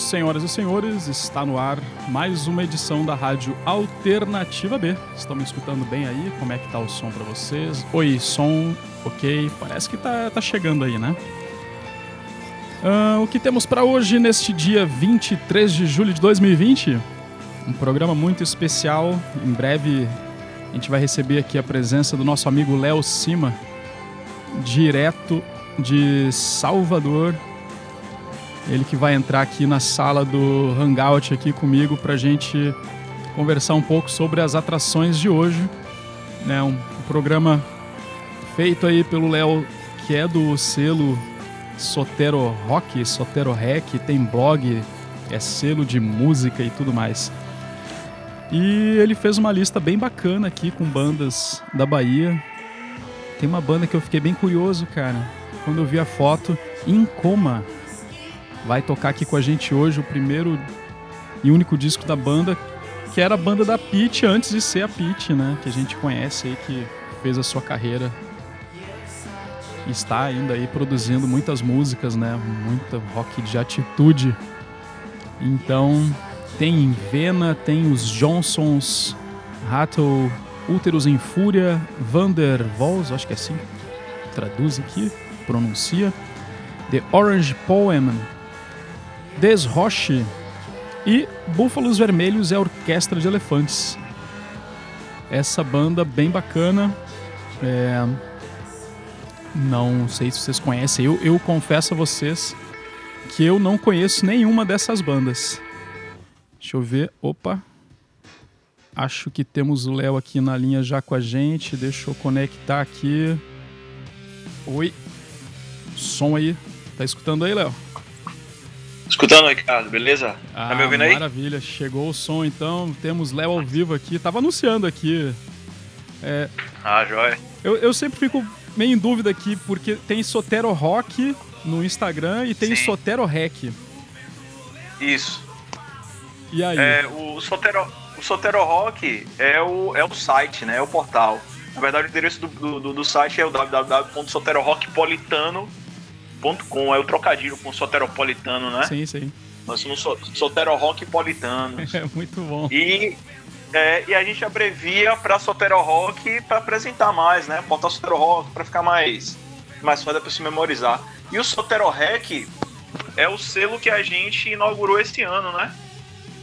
Noite, senhoras e senhores. Está no ar mais uma edição da Rádio Alternativa B. Estão me escutando bem aí? Como é que tá o som para vocês? Oi, som, ok. Parece que tá, tá chegando aí, né? Uh, o que temos para hoje neste dia 23 de julho de 2020? Um programa muito especial. Em breve a gente vai receber aqui a presença do nosso amigo Léo Cima, direto de Salvador, ele que vai entrar aqui na sala do Hangout aqui comigo para a gente conversar um pouco sobre as atrações de hoje. Né? Um, programa feito aí pelo Léo, que é do selo Sotero Rock, Sotero Rec, tem blog, é selo de música e tudo mais. E ele fez uma lista bem bacana aqui com bandas da Bahia. Tem uma banda que eu fiquei bem curioso, cara. Quando eu vi a foto, Incoma vai tocar aqui com a gente hoje o primeiro e único disco da banda, que era a banda da Pete antes de ser a Pete, né? Que a gente conhece aí, que fez a sua carreira e está ainda aí produzindo muitas músicas, né? Muita rock de atitude. Então, tem Vena, tem os Johnsons, Rattle, Úteros em Fúria, Vander Vols, acho que é assim, traduz aqui, pronuncia. The Orange Poem, Desroche e Búfalos Vermelhos é a Orquestra de Elefantes. Essa banda bem bacana. É... Não sei se vocês conhecem. Eu, eu confesso a vocês que eu não conheço nenhuma dessas bandas. Deixa eu ver. Opa. Acho que temos o Léo aqui na linha já com a gente. Deixa eu conectar aqui. Oi. Som aí. Tá escutando aí, Léo? Escutando, Ricardo, beleza? Ah, tá me ouvindo aí? Maravilha, chegou o som então. Temos Léo ao vivo aqui. Tava anunciando aqui. É... Ah, joia. Eu, eu sempre fico meio em dúvida aqui, porque tem Sotero Rock no Instagram e tem Sim. Sotero Rec. Isso. E aí? É, o, Sotero, o Sotero Rock é o, é o site, né? É o portal. Na verdade, o endereço do, do, do site é o www.soterorockpolitano.com com é o trocadilho com soteropolitano, né? Sim, sim. Nós somos Sotero Rock Politanos. É muito bom. E, é, e a gente abrevia para Sotero Rock para apresentar mais, né? Botar Sotero Rock para ficar mais, mais fácil para se memorizar. E o Sotero Rec é o selo que a gente inaugurou esse ano, né?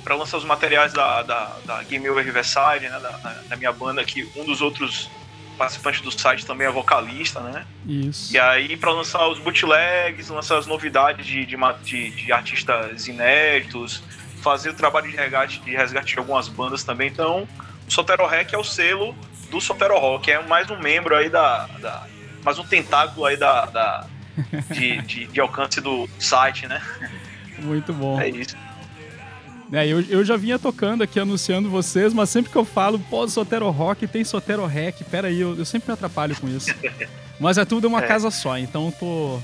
Para lançar os materiais da, da, da Game Over Riverside, né? Da, da minha banda, que um dos outros participante do site também é vocalista, né? Isso. E aí, para lançar os bootlegs, lançar as novidades de, de, de, de, artistas inéditos, fazer o trabalho de resgate, de resgate de algumas bandas também. Então, o Sotero Rec é o selo do Sotero Rock, é mais um membro aí da. da mais um tentáculo aí da, da de, de, de alcance do site, né? Muito bom. É isso. É, eu, eu já vinha tocando aqui, anunciando vocês, mas sempre que eu falo, pô, Sotero Rock, tem Sotero Rec, pera aí, eu, eu sempre me atrapalho com isso. Mas é tudo uma é. casa só, então tô...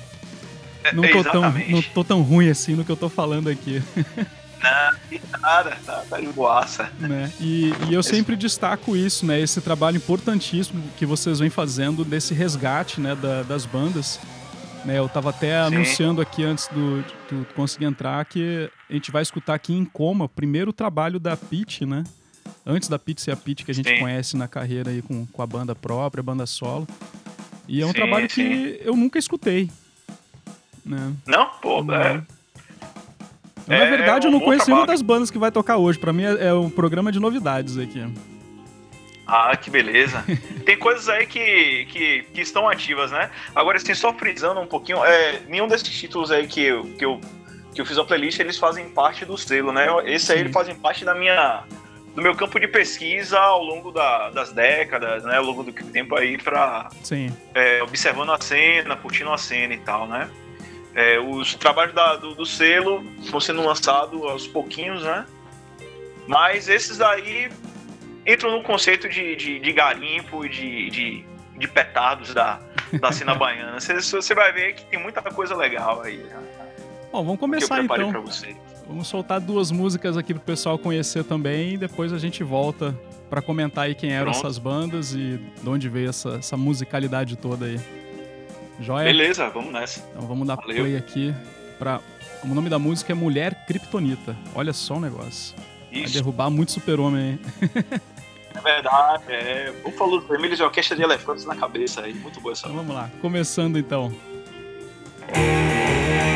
É, não tô, tão, não tô tão ruim assim no que eu tô falando aqui. Não, nada, tá, tá de boaça. Né? E, e eu sempre destaco isso, né? Esse trabalho importantíssimo que vocês vêm fazendo desse resgate né, da, das bandas. Né, eu estava até Sim. anunciando aqui antes do, tu conseguir entrar que a gente vai escutar aqui em coma o primeiro trabalho da Pete, né? Antes da Pete ser a Pete que a gente sim. conhece na carreira aí com, com a banda própria, a banda solo. E é um sim, trabalho que eu nunca escutei. Né? Não? Pô, é... Na verdade, é um eu não conheço nenhuma das bandas que vai tocar hoje. Para mim é, é um programa de novidades aqui. Ah, que beleza. Tem coisas aí que, que, que, estão ativas, né? Agora, assim, só frisando um pouquinho, é, nenhum desses títulos aí que eu, que eu, que eu fiz a playlist, eles fazem parte do selo, né? Esse aí, eles fazem parte da minha, do meu campo de pesquisa ao longo da, das décadas, né? Ao longo do tempo aí pra... É, observando a cena, curtindo a cena e tal, né? É, os trabalhos da, do, do selo vão sendo lançados aos pouquinhos, né? Mas esses aí entro no conceito de, de, de garimpo, de, de, de, petados da, da cena baiana. Você vai ver que tem muita coisa legal aí. Né? Bom, vamos começar então. Vamos soltar duas músicas aqui pro pessoal conhecer também e depois a gente volta para comentar aí quem eram Pronto. essas bandas e de onde veio essa, essa musicalidade toda aí. Joia? Beleza, vamos nessa. Então vamos dar Valeu. play aqui para o nome da música é Mulher Kryptonita. Olha só o negócio. Isso. Vai derrubar muito super-homem hein? É verdade, é. Búfalos Vermelhos e Orquestra de Elefantes na cabeça aí. Muito boa essa. Então, vamos lá, começando então. É...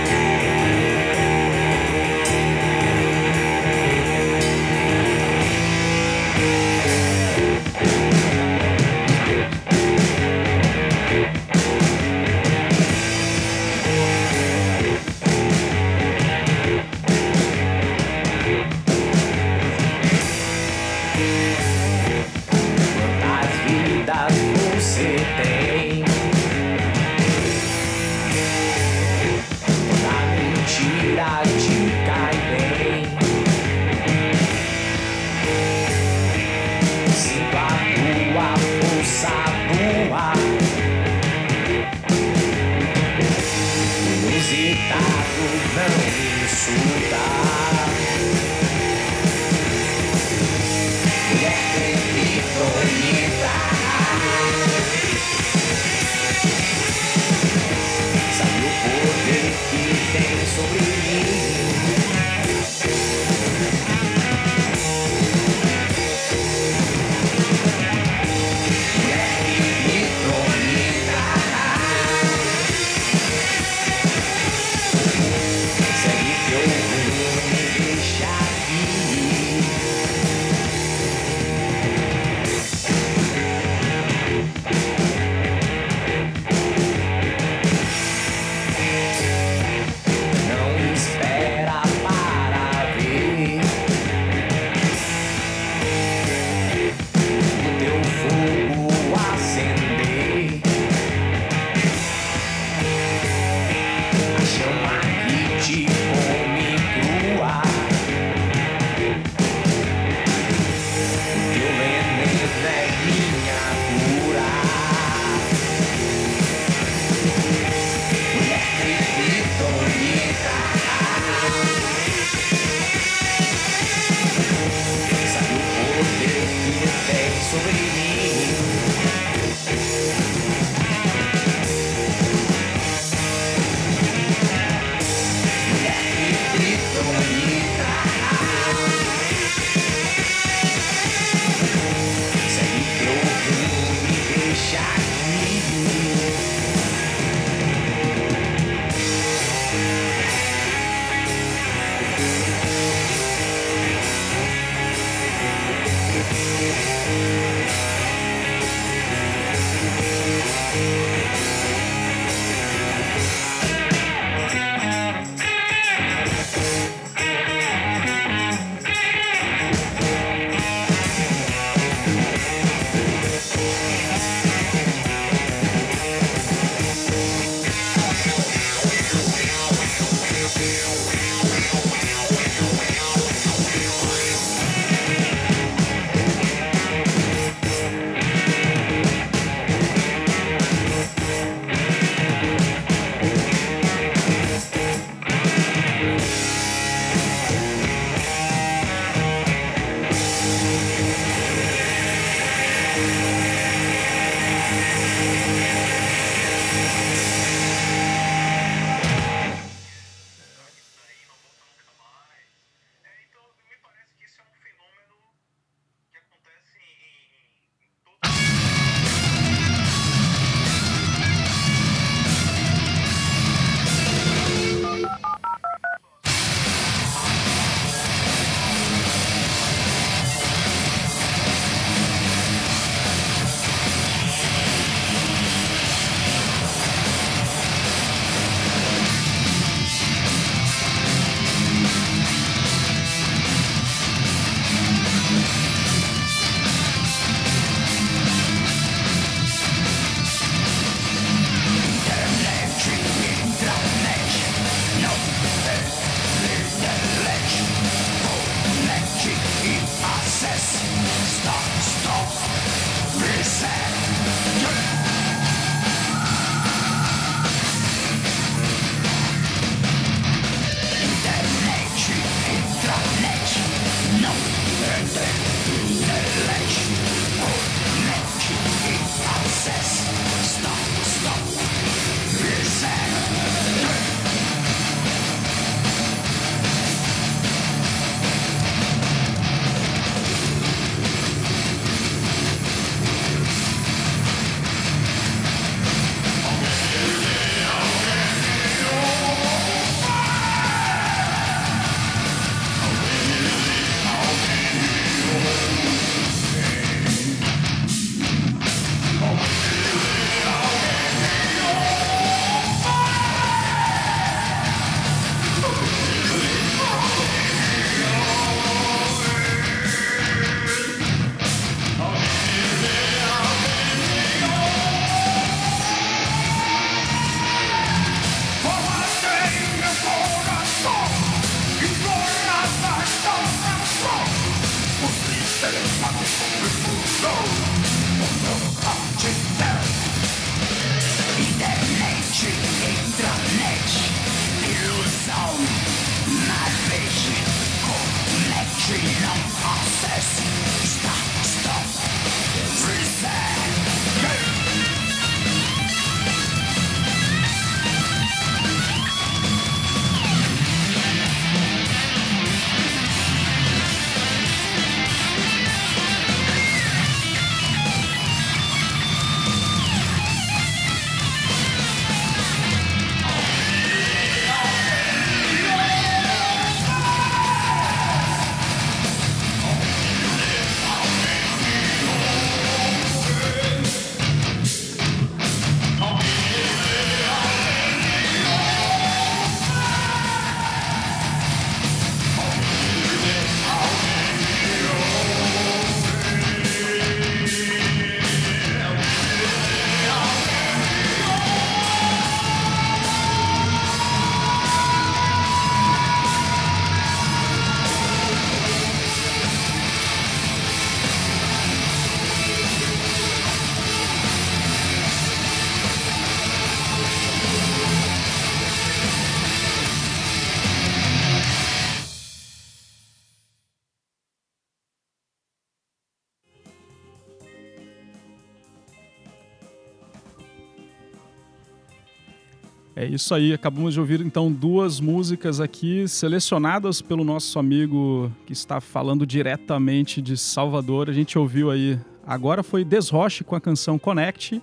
acabamos de ouvir então duas músicas aqui selecionadas pelo nosso amigo que está falando diretamente de Salvador. A gente ouviu aí, agora foi Desroche com a canção Connect,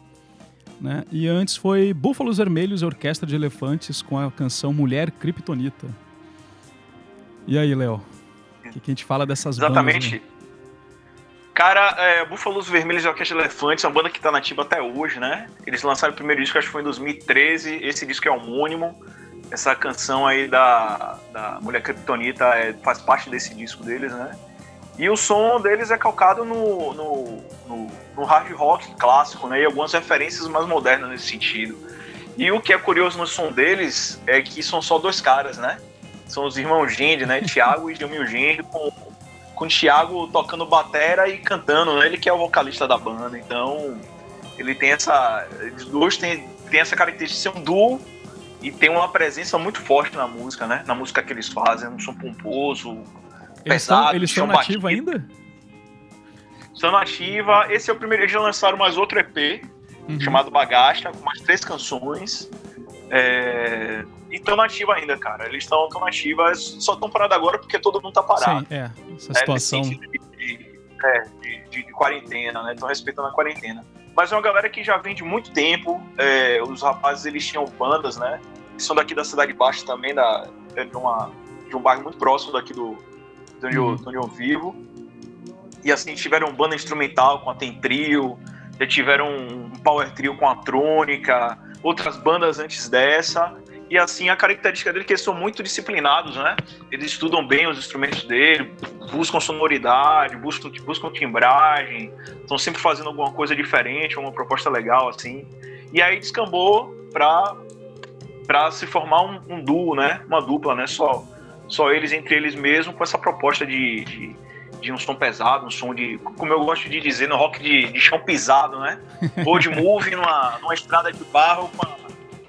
né? E antes foi Búfalos Vermelhos e Orquestra de Elefantes com a canção Mulher Kryptonita. E aí, Léo? O que, que, a gente fala dessas Exatamente. bandas? Exatamente. Né? Cara, é, Búfalos Vermelhos e Orquestra Elefantes é uma banda que tá nativa até hoje, né? Eles lançaram o primeiro disco, acho que foi em 2013. Esse disco é homônimo. Essa canção aí da, da Mulher Kryptonita é, faz parte desse disco deles, né? E o som deles é calcado no, no, no, no hard rock clássico, né? E algumas referências mais modernas nesse sentido. E o que é curioso no som deles é que são só dois caras, né? São os irmãos Gende, né? Tiago e Jamil Gende, com com o Thiago tocando batera e cantando, né? Ele que é o vocalista da banda, então ele tem essa. Os dois tem, tem essa característica de ser um duo e tem uma presença muito forte na música, né? Na música que eles fazem, um som pomposo, eles pesado. São, eles são nativos ainda? São nativa. Esse é o primeiro. Eles já lançaram mais outro EP uhum. chamado Bagacha, com mais três canções. É, e estão nativa ainda, cara. Eles estão tão nativa, só estão parados agora porque todo mundo tá parado. Sim, é. Essa é, situação. De, de, é, de, de, de quarentena, né? Estão respeitando a quarentena. Mas é uma galera que já vem de muito tempo. É, os rapazes, eles tinham bandas, né? são daqui da Cidade Baixa também, da, é de, uma, de um bairro muito próximo daqui do, do onde, eu, uhum. onde eu vivo. E assim, tiveram banda instrumental com a Tem Trio, já tiveram um power trio com a Trônica, outras bandas antes dessa. E assim, a característica dele é que eles são muito disciplinados, né? Eles estudam bem os instrumentos dele, buscam sonoridade, buscam, buscam timbragem, estão sempre fazendo alguma coisa diferente, uma proposta legal, assim. E aí descambou pra, pra se formar um, um duo, né? Uma dupla, né? Só, só eles entre eles mesmos, com essa proposta de, de, de, um som pesado, um som de, como eu gosto de dizer, no rock de, de chão pisado, né? Road movie numa, numa estrada de barro com a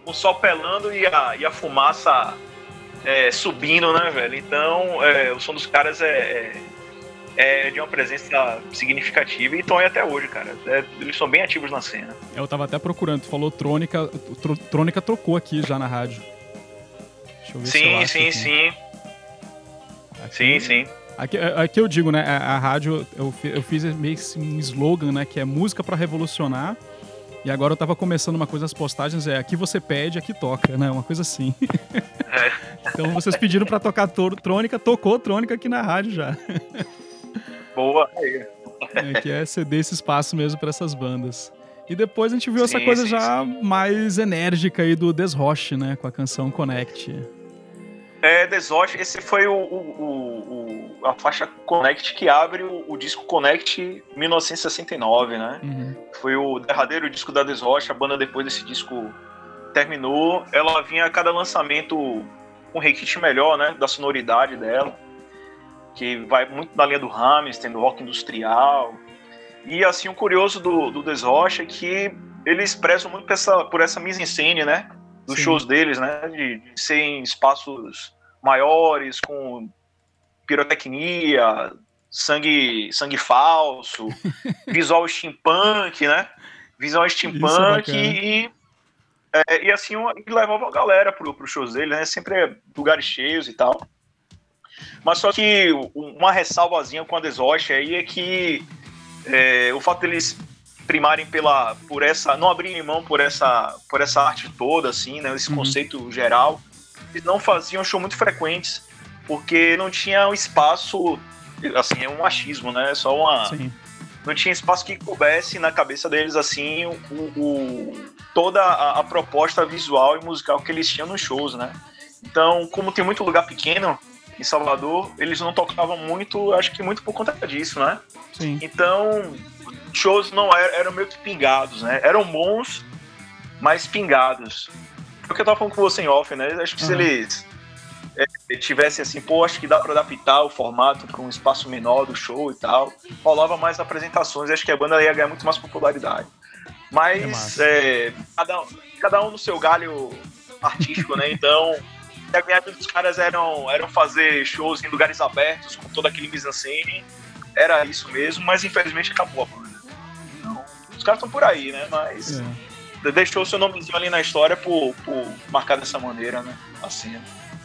o sol pelando e a, e a fumaça é, subindo, né, velho? Então, é, o som dos caras é, é, é de uma presença significativa e estão aí até hoje, cara. É, eles são bem ativos na cena. Eu tava até procurando, tu falou Trônica, tr Trônica trocou aqui já na rádio. Deixa eu ver sim, se eu sim, aqui. sim. Aqui, sim, sim. Aqui, é, aqui eu digo, né, a, a rádio, eu, eu fiz meio que um slogan, né, que é música para revolucionar e agora eu tava começando uma coisa, as postagens é aqui você pede, aqui toca, né? Uma coisa assim. É. então vocês pediram para tocar trônica, tocou trônica aqui na rádio já. Boa. É, que é ceder esse espaço mesmo para essas bandas. E depois a gente viu sim, essa coisa sim, já sim. mais enérgica aí do Desroche, né? Com a canção Connect. É, Desroche, esse foi o, o, o, a faixa Connect que abre o, o, disco Connect 1969, né? Uhum. Foi o derradeiro disco da Desroche, a banda depois desse disco terminou. Ela vinha a cada lançamento um requinte melhor, né? Da sonoridade dela, que vai muito na linha do Hammerstein, do rock industrial. E assim, o curioso do, do Desroche é que eles prezam muito por essa, por essa mise-en-scène, né? Dos Sim. shows deles, né? De, de serem espaços maiores, com pirotecnia, sangue, sangue falso, visual steampunk, né? Visual steampunk é e, é, e assim levava a galera pro, pro shows dele, né? Sempre lugares cheios e tal. Mas só que uma ressalvazinha com a Desoche aí é que é, o fato deles primarem pela por essa não abrirem mão por essa por essa arte toda assim né esse uhum. conceito geral não faziam show muito frequentes, porque não tinha um espaço, assim, é um machismo, né? É só uma. Sim. Não tinha espaço que coubesse na cabeça deles, assim, o, o toda a, a, proposta visual e musical que eles tinham nos shows, né? Então, como tem muito lugar pequeno em Salvador, eles não tocavam muito, acho que muito por conta disso, né? Sim. Então, shows não eram, eram meio que pingados, né? Eram bons, mas pingados porque eu tava falando com você em off, né? Acho que uhum. se eles é, tivessem assim, pô, acho que dá para adaptar o formato para um espaço menor do show e tal, rolava mais apresentações, acho que a banda ia ganhar muito mais popularidade. Mas é, cada, cada um no seu galho artístico, né? Então, a viagem dos caras eram, eram fazer shows em lugares abertos, com todo aquele mise-en-scène, era isso mesmo, mas infelizmente acabou a banda. Então, os caras estão por aí, né? Mas. É deixou seu nomezinho ali na história por, por marcar dessa maneira, né? Assim.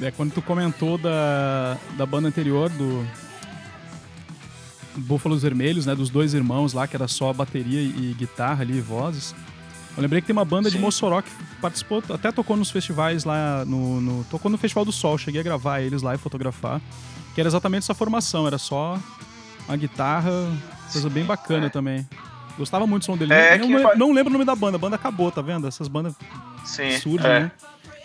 É, quando tu comentou da, da banda anterior, do Búfalos Vermelhos, né? Dos dois irmãos lá, que era só bateria e guitarra ali e vozes. Eu lembrei que tem uma banda de Sim. Mossoró que participou, até tocou nos festivais lá no, no- Tocou no Festival do Sol, cheguei a gravar eles lá e fotografar. Que era exatamente essa formação, era só uma guitarra, coisa bem bacana é. também. Gostava muito do som dele. É, não, não, não lembro o nome da banda, a banda acabou, tá vendo? Essas bandas Sim. surgem, é. né?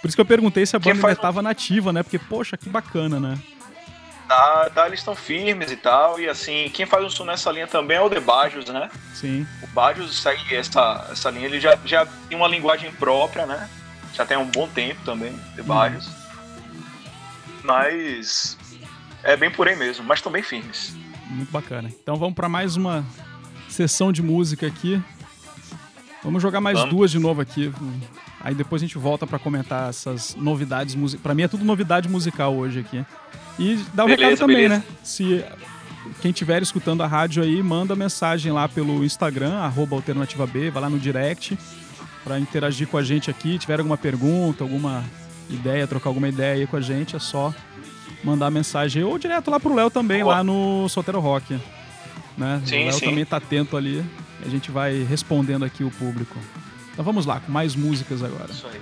Por isso que eu perguntei se a banda ainda faz um- tava nativa, né? Porque, poxa, que bacana, né? Tá, tá, eles estão firmes e tal. E assim, quem faz um som nessa linha também é o The Bajos, né? Sim. O Bajos segue essa, essa linha, ele já, já tem uma linguagem própria, né? Já tem um bom tempo também, The Bajos. Mas é bem por aí mesmo, mas estão bem firmes. Muito bacana. Então vamos para mais uma sessão de música aqui. Vamos jogar mais Vamos. duas de novo aqui. Aí depois a gente volta para comentar essas novidades musicais. Para mim é tudo novidade musical hoje aqui. E dá o Beleza, recado também, beleza. né? Se quem estiver escutando a rádio aí, manda mensagem lá pelo Instagram, arroba Alternativa B, vai lá no direct para interagir com a gente aqui. Tiver alguma pergunta, alguma ideia, trocar alguma ideia aí com a gente, é só mandar mensagem ou direto lá pro Léo também, Boa. lá no Solteiro Rock. Né? Sim, o Léo sim. também tá atento ali a gente vai respondendo aqui o público. Então vamos lá, com mais músicas agora. Isso aí.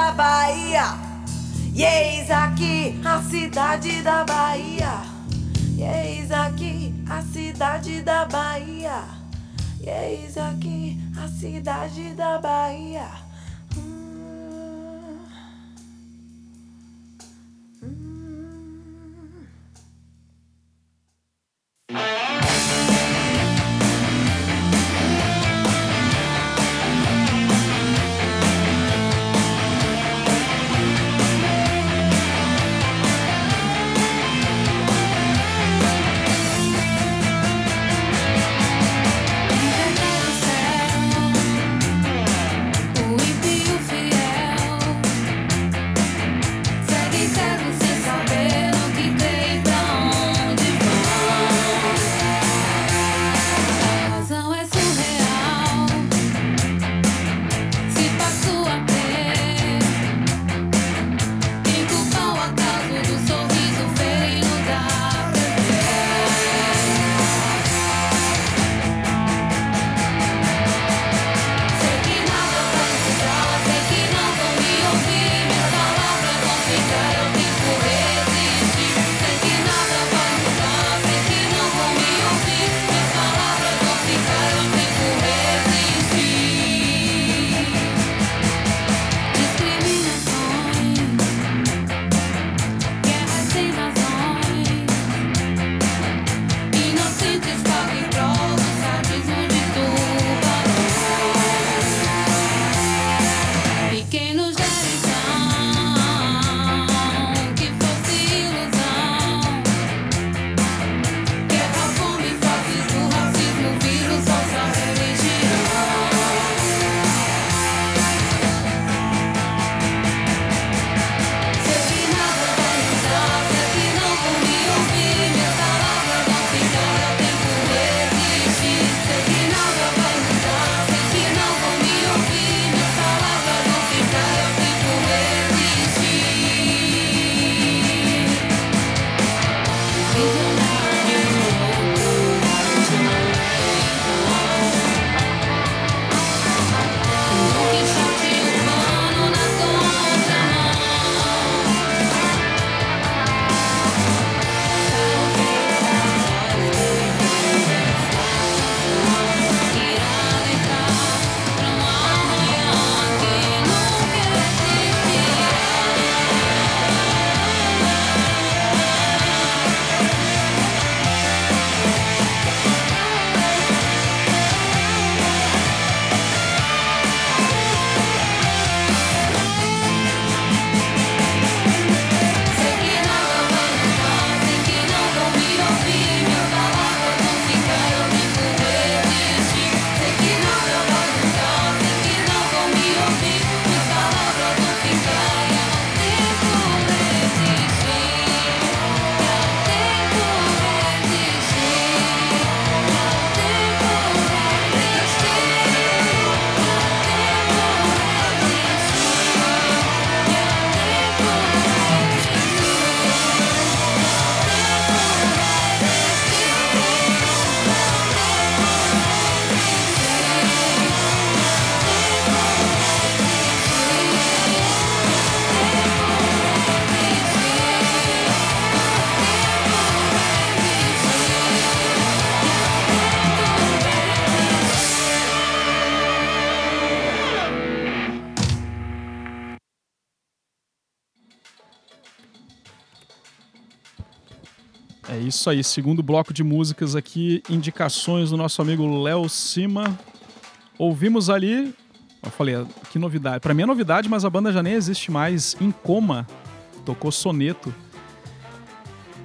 da Bahia. E eis aqui a cidade da Bahia. E eis aqui a cidade da Bahia. E eis aqui a cidade da Bahia. isso aí, segundo bloco de músicas aqui, indicações do nosso amigo Léo Sima. Ouvimos ali, eu falei, que novidade. Para mim é novidade, mas a banda já nem existe mais. Em Coma, tocou Soneto.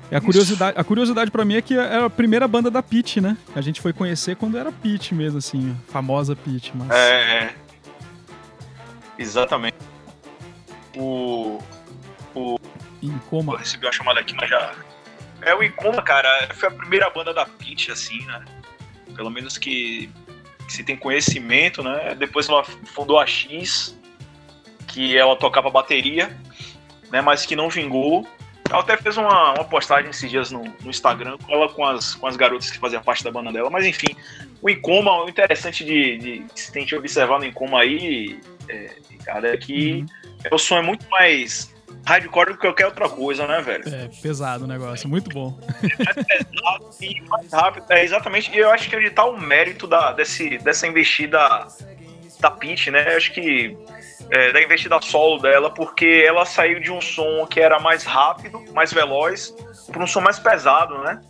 E a curiosidade, a curiosidade para mim é que era a primeira banda da Pit, né? A gente foi conhecer quando era Pit mesmo, assim, famosa Pit. Mas... É, é, é, exatamente. O, o, em coma. Eu recebi uma chamada aqui, mas já, é o Incoma, cara. Foi a primeira banda da Pint, assim, né? Pelo menos que, que se tem conhecimento, né? Depois ela fundou a X, que ela tocava bateria, né? Mas que não vingou. Ela até fez uma, uma postagem esses dias no, no Instagram ela com as, com as garotas que faziam parte da banda dela. Mas enfim, o Incoma, o interessante de, de se tem que observar no Incoma aí, é, cara, é que uhum. É o som é muito mais hardcore do que qualquer outra coisa, né, velho? É pesado o negócio, muito bom. pesado e mais rápido. É exatamente. E eu acho que é onde tá o mérito da, desse, dessa investida da Peach, né? Eu acho que é, da investida solo dela, porque ela saiu de um som que era mais rápido, mais veloz, para um som mais pesado, né?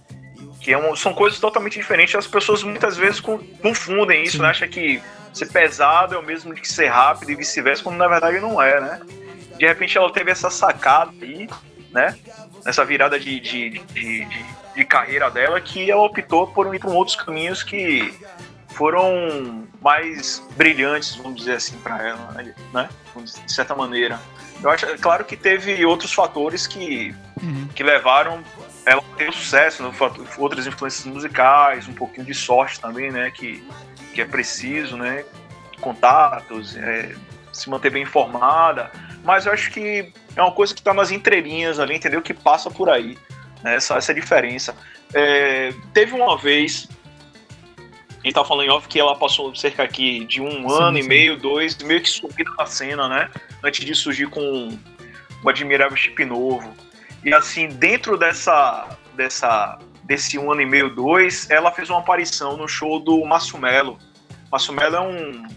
Que é um- são coisas totalmente diferentes. As pessoas muitas vezes con- confundem isso, Sim. né? Acham que ser pesado é o mesmo que ser rápido e vice-versa, quando na verdade não é, né? De repente ela teve essa sacada aí, né? Nessa virada de, de, de, de- de carreira dela, que ela optou por ir para outros caminhos que foram mais brilhantes, vamos dizer assim, para ela, né? De certa maneira. Eu acho, é claro que teve outros fatores que, Uhum. que levaram ela a ter sucesso, né? Outras influências musicais, um pouquinho de sorte também, né? Que, que é preciso, né? Contatos, é, se manter bem informada. Mas eu acho que é uma coisa que está nas entrelinhas ali, entendeu? Que passa por aí, né? Essa, essa diferença. É, teve uma vez, a gente tá falando em off que ela passou cerca aqui de um Sim, ano e sim. meio, dois, meio que sumida na cena, né? Antes de surgir com o Admirável Chip Novo. E assim, dentro dessa, dessa, desse um ano e meio, dois, ela fez uma aparição no show do Márcio Melo. Márcio Melo é um,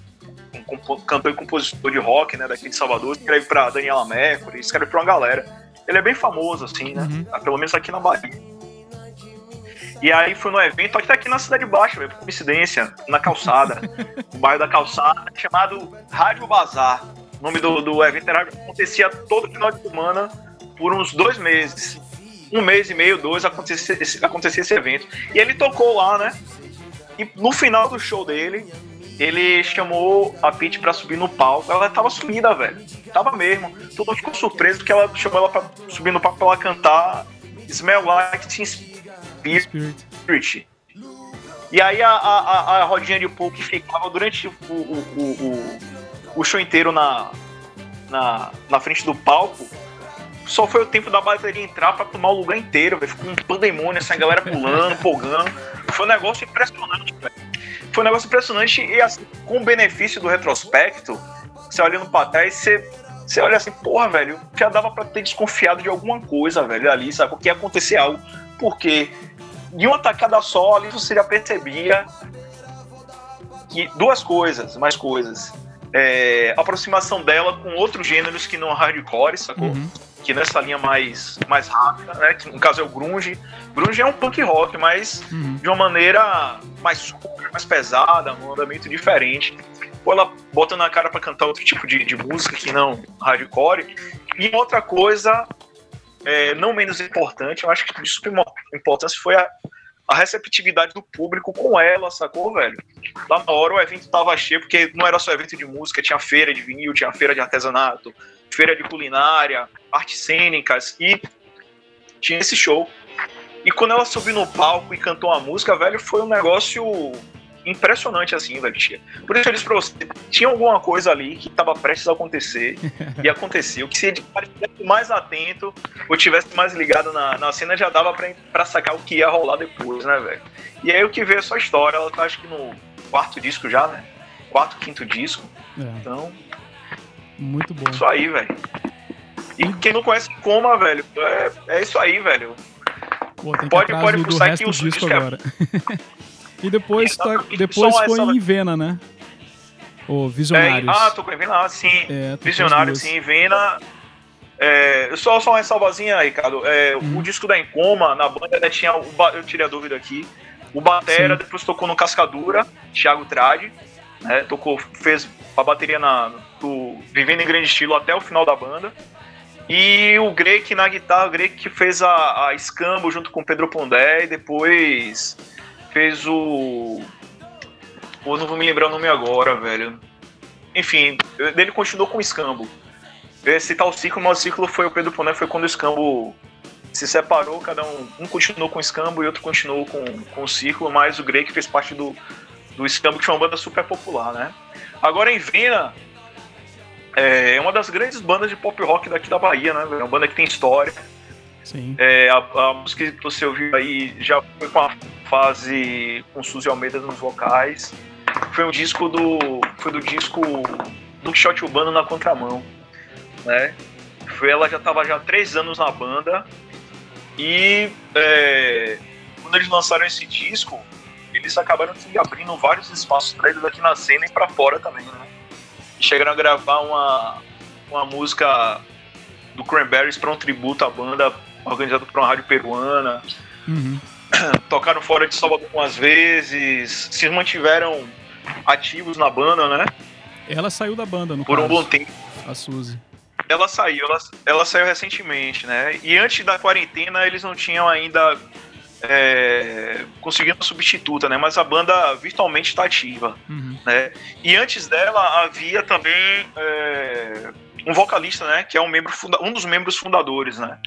cantor e compositor de rock, né, daqui de Salvador, escreve pra Daniela Mercury, escreve pra uma galera. Ele é bem famoso, assim, né? Uhum. Pelo menos aqui na Bahia. E aí foi no evento, até aqui na Cidade Baixa, por coincidência, na calçada, no bairro da calçada, chamado Rádio Bazar. O nome do, do evento era, acontecia todo final de semana por uns dois meses. Um mês e meio, dois, acontecia esse, acontecia esse evento. E ele tocou lá, né? E no final do show dele, ele chamou a Pete pra subir no palco. Ela tava sumida, velho. Tava mesmo. Todo mundo ficou surpreso porque ela chamou ela pra subir no palco pra ela cantar Smell Like Teen Spirit. E aí a, a, a- rodinha de pool que ficava durante o, o, o, o show inteiro na, na, na frente do palco, só foi o tempo da bateria entrar pra tomar o lugar inteiro, velho. Ficou um pandemônio, essa galera pulando, empolgando. Foi um negócio impressionante. Foi um negócio impressionante e assim, com o benefício do retrospecto, você olhando pra trás, você, você olha assim, porra, velho, já dava pra ter desconfiado de alguma coisa, velho, ali, sabe? Que ia acontecer algo. Porque de uma tacada só, ali você já percebia que duas coisas, mais coisas. É, aproximação dela com outros gêneros que não hardcore, sacou? Uhum. Que nessa linha mais, mais rápida, né? Que no caso é o grunge. Grunge é um punk rock, mas Uhum. de uma maneira mais super, mais pesada, num andamento diferente. Ou ela bota na cara pra cantar outro tipo de, de música que não hardcore. E outra coisa, é, não menos importante, eu acho que de super importância foi a, a receptividade do público com ela, sacou, velho? Lá na hora o evento tava cheio, porque não era só evento de música, tinha feira de vinil, tinha feira de artesanato, feira de culinária, artes cênicas e tinha esse show. E quando ela subiu no palco e cantou a música, velho, foi um negócio impressionante assim, velho, tia. Por isso eu disse pra você, tinha alguma coisa ali que tava prestes a acontecer e aconteceu. Que se ele estivesse mais atento ou tivesse mais ligado na, na cena, já dava pra, pra sacar o que ia rolar depois, né, velho? E aí o que veio é só história, ela tá acho que no quarto disco já, né? Quarto, quinto disco. É, Então, muito bom. isso aí, velho. E quem não conhece Coma, velho, é, é isso aí, velho. Pô, Pode- pode que do o disco disco é- agora. e depois, tá- depois foi em Vena, né? O É, Visionários. ah, tô com Vena, ah, sim. É, tu fez Visionário, duas. sim, Vena. É, só, só uma ressalvazinha, Ricardo. É, Uhum. O disco da Encoma, na banda, né, tinha. Eu tirei a dúvida aqui. O Batera Sim. depois tocou no Cascadura, Thiago Trade. Né, tocou, fez a bateria na, do Vivendo em Grande Estilo até o final da banda. E o Greg na guitarra, o Greg que fez a, a Escambo junto com o Pedro Pondé e depois fez o. Eu não vou me lembrar o nome agora, velho. Enfim, ele continuou com o Escambo. Esse tal ciclo, mas o ciclo foi o Pedro Pondé, foi quando o Escambo se separou, cada um. Um continuou com o Escambo e outro continuou com, com o ciclo, mas o Greg fez parte do, do Escambo, que foi uma banda super popular, né? Agora em Vena, é é uma das grandes bandas de pop rock daqui da Bahia, né? É uma banda que tem história. Sim. É, a, a música que você ouviu aí já foi com a fase com Suzy Almeida nos vocais. Foi um disco do. Foi do disco do Shot Urbano na contramão. Né? Foi, ela já estava já há três anos na banda. E é, quando eles lançaram esse disco, eles acabaram se abrindo vários espaços para eles aqui na cena e para fora também, né? Chegaram a gravar uma, uma música do Cranberries para um tributo à banda organizado por uma rádio peruana. Uhum. Tocaram fora de Salvador algumas vezes, se mantiveram ativos na banda, né? Ela saiu da banda, no Por um caso, bom tempo. a Suzy. Ela saiu, ela, ela saiu recentemente, né? E antes da quarentena eles não tinham ainda é, conseguido uma substituta, né? Mas a banda virtualmente está ativa, Uhum. né? E antes dela havia também é, um vocalista, né? Que é um, membro um dos membros fundadores, né?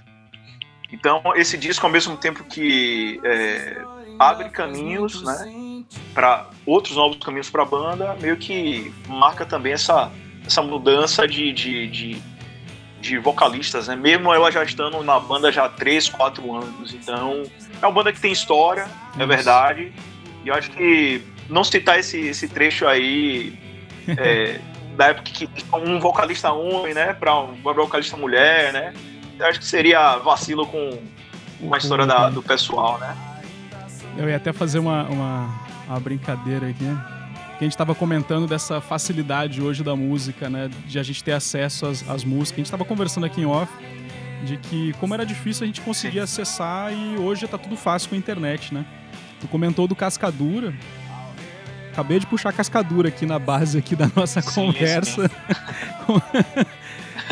Então esse disco, ao mesmo tempo que é, abre caminhos, né? Para outros novos caminhos para a banda, meio que marca também essa, essa mudança de, de, de, de vocalistas, né? Mesmo ela já estando na banda já há 3, 4 anos. Então, é uma banda que tem história, é Isso. verdade. E eu acho que não citar esse, esse trecho aí é, da época que um vocalista homem, né? Para uma vocalista mulher, né? Eu acho que seria vacilo com com a história da- do pessoal, né? Eu ia até fazer uma, uma, uma brincadeira aqui. Que a gente tava comentando dessa facilidade hoje da música, né? De a gente ter acesso às, às músicas. A gente tava conversando aqui em off de que como era difícil a gente conseguir acessar e hoje tá tudo fácil com a internet, né? Tu comentou do Cascadura. Acabei de puxar Cascadura aqui na base aqui da nossa Sim, conversa.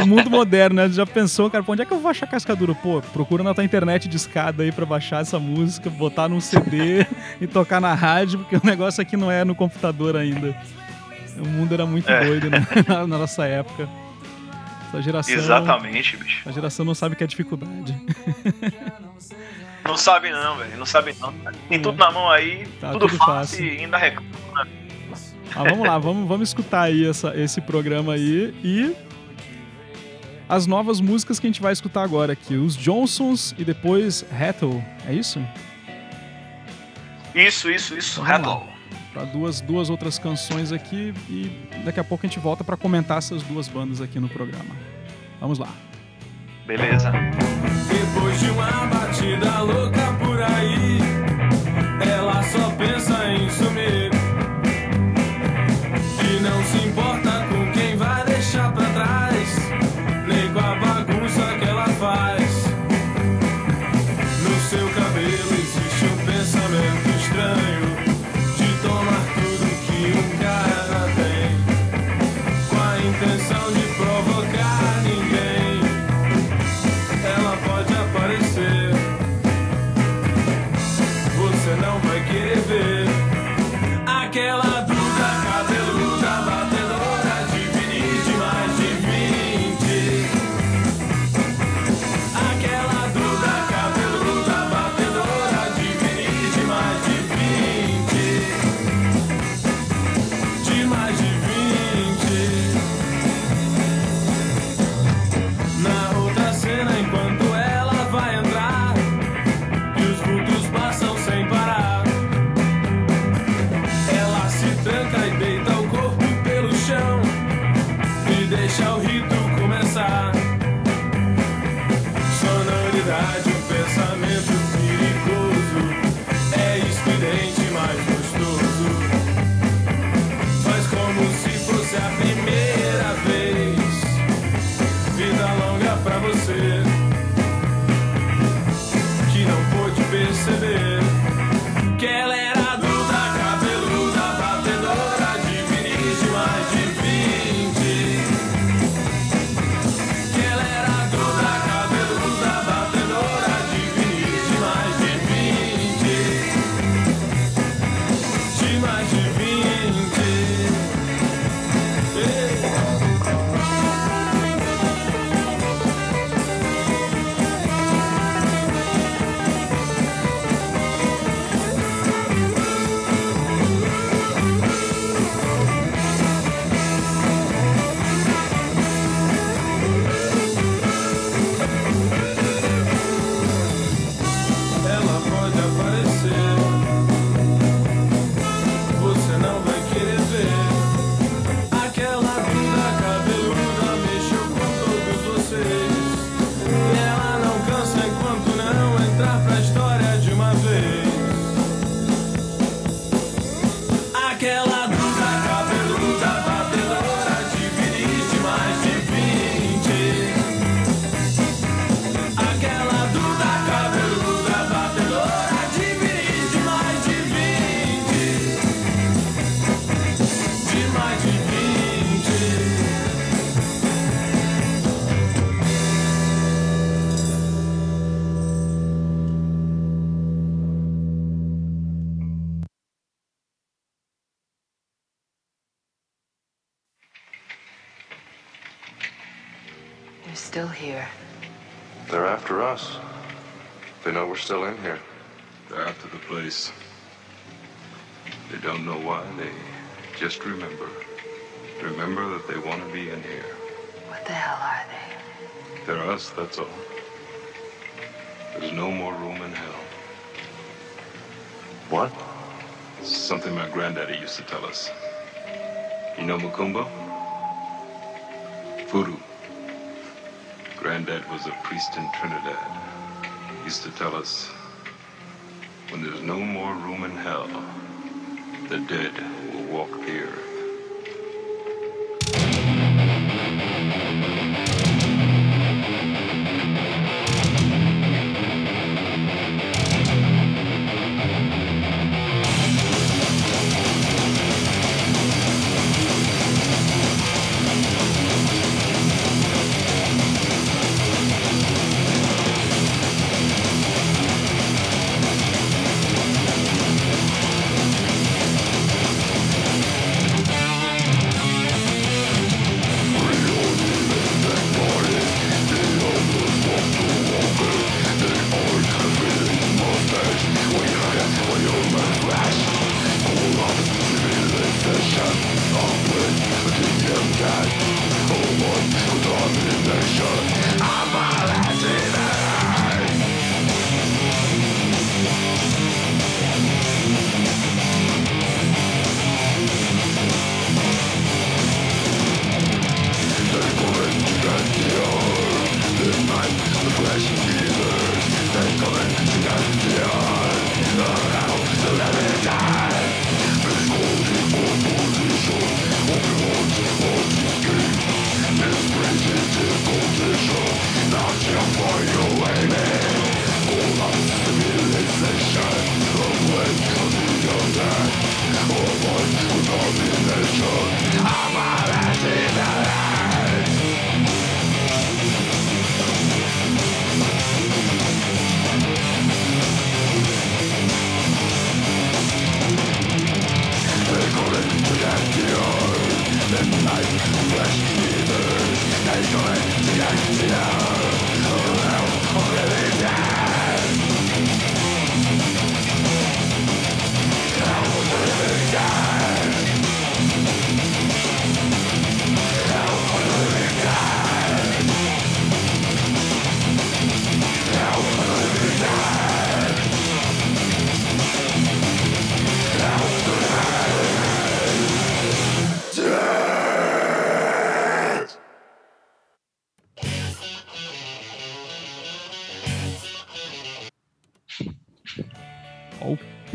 o mundo moderno, né? Já pensou, cara, pô, onde é que eu vou achar Cascadura? Pô, procura na tua internet de escada aí pra baixar essa música, botar num CD e tocar na rádio, porque o negócio aqui não é no computador ainda. O mundo era muito É. doido, né? na, na nossa época. Essa geração. Exatamente, bicho. A geração não sabe o que é dificuldade. Não sabe não, velho. Não sabe não. Tem tudo na mão aí, Tá tudo, tudo fácil, fácil. e ainda reclama. Ah, vamos lá, vamos, vamos escutar aí essa, esse programa aí e as novas músicas que a gente vai escutar agora aqui. Os Johnsons e depois Hattle, é isso? Isso, isso, isso. Lá. Rattle. Para duas, duas outras canções aqui e daqui a pouco a gente volta para comentar essas duas bandas aqui no programa. Vamos lá. Beleza. Depois de uma batida louca por aí, ela só pensa em to tell us. You know Mukumba? Voodoo. Granddad was a priest in Trinidad. He used to tell us when there's no more room in hell, the dead will walk the